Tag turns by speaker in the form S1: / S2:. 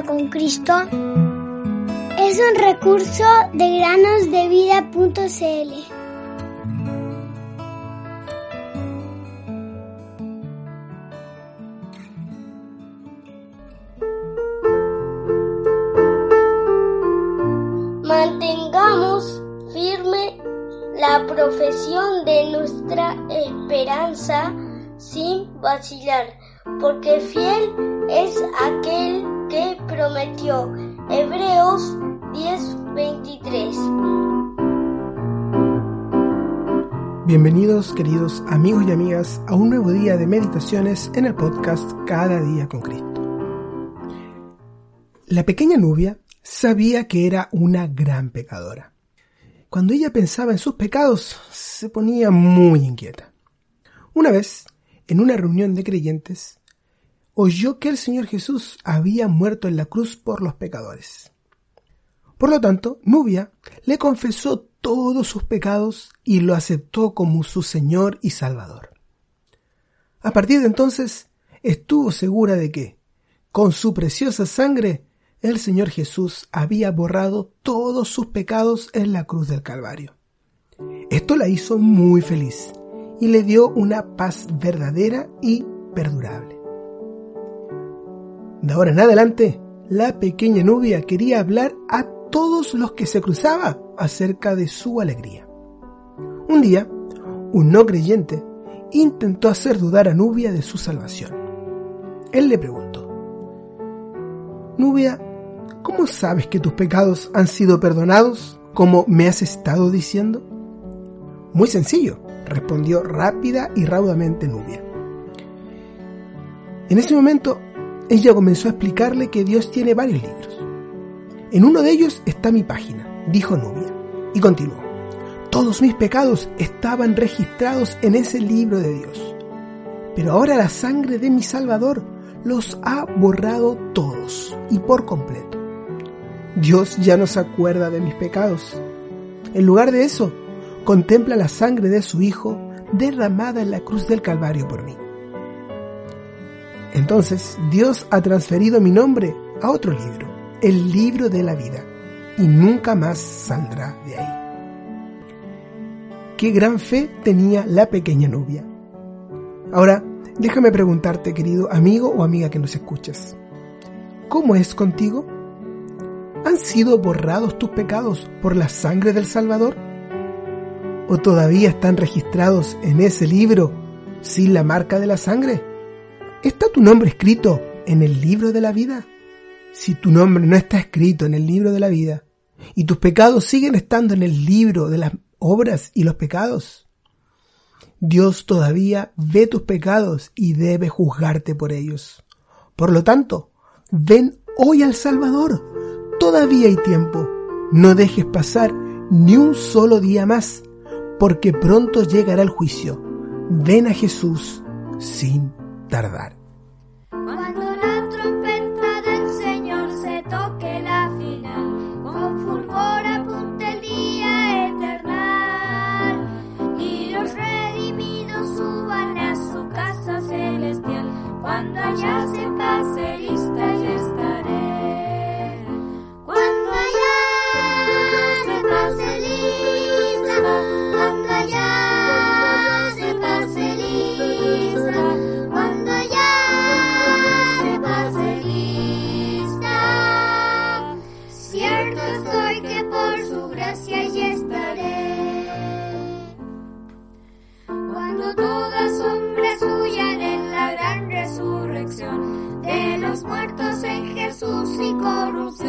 S1: con Cristo es un recurso de granosdevida.cl.
S2: Mantengamos firme la profesión de nuestra esperanza sin vacilar, porque fiel es aquel que prometió. Hebreos 10:23
S3: Bienvenidos queridos amigos y amigas a un nuevo día de meditaciones en el podcast Cada día con Cristo. La pequeña Nubia sabía que era una gran pecadora. Cuando ella pensaba en sus pecados, se ponía muy inquieta. Una vez, en una reunión de creyentes, oyó que el Señor Jesús había muerto en la cruz por los pecadores. Por lo tanto, Nubia le confesó todos sus pecados y lo aceptó como su Señor y Salvador. A partir de entonces, estuvo segura de que, con su preciosa sangre, el Señor Jesús había borrado todos sus pecados en la cruz del Calvario. Esto la hizo muy feliz y le dio una paz verdadera y perdurable. De ahora en adelante, la pequeña Nubia quería hablar a todos los que se cruzaba acerca de su alegría. Un día, un no creyente intentó hacer dudar a Nubia de su salvación. Él le preguntó, Nubia, ¿cómo sabes que tus pecados han sido perdonados como me has estado diciendo? Muy sencillo, respondió rápida y raudamente Nubia. En ese momento ella comenzó a explicarle que Dios tiene varios libros. En uno de ellos está mi página, dijo Nubia, y continuó. Todos mis pecados estaban registrados en ese libro de Dios. Pero ahora la sangre de mi Salvador los ha borrado todos y por completo. Dios ya no se acuerda de mis pecados. En lugar de eso, contempla la sangre de su Hijo derramada en la cruz del Calvario por mí. Entonces Dios ha transferido mi nombre a otro libro, el libro de la vida, y nunca más saldrá de ahí. Qué gran fe tenía la pequeña Nubia. Ahora, déjame preguntarte, querido amigo o amiga que nos escuchas, ¿cómo es contigo? ¿Han sido borrados tus pecados por la sangre del Salvador? ¿O todavía están registrados en ese libro sin la marca de la sangre? ¿Está tu nombre escrito en el libro de la vida? Si tu nombre no está escrito en el libro de la vida y tus pecados siguen estando en el libro de las obras y los pecados, Dios todavía ve tus pecados y debe juzgarte por ellos. Por lo tanto, ven hoy al Salvador. Todavía hay tiempo. No dejes pasar ni un solo día más, porque pronto llegará el juicio. Ven a Jesús sin tardar. muertos en Jesús y corrupción.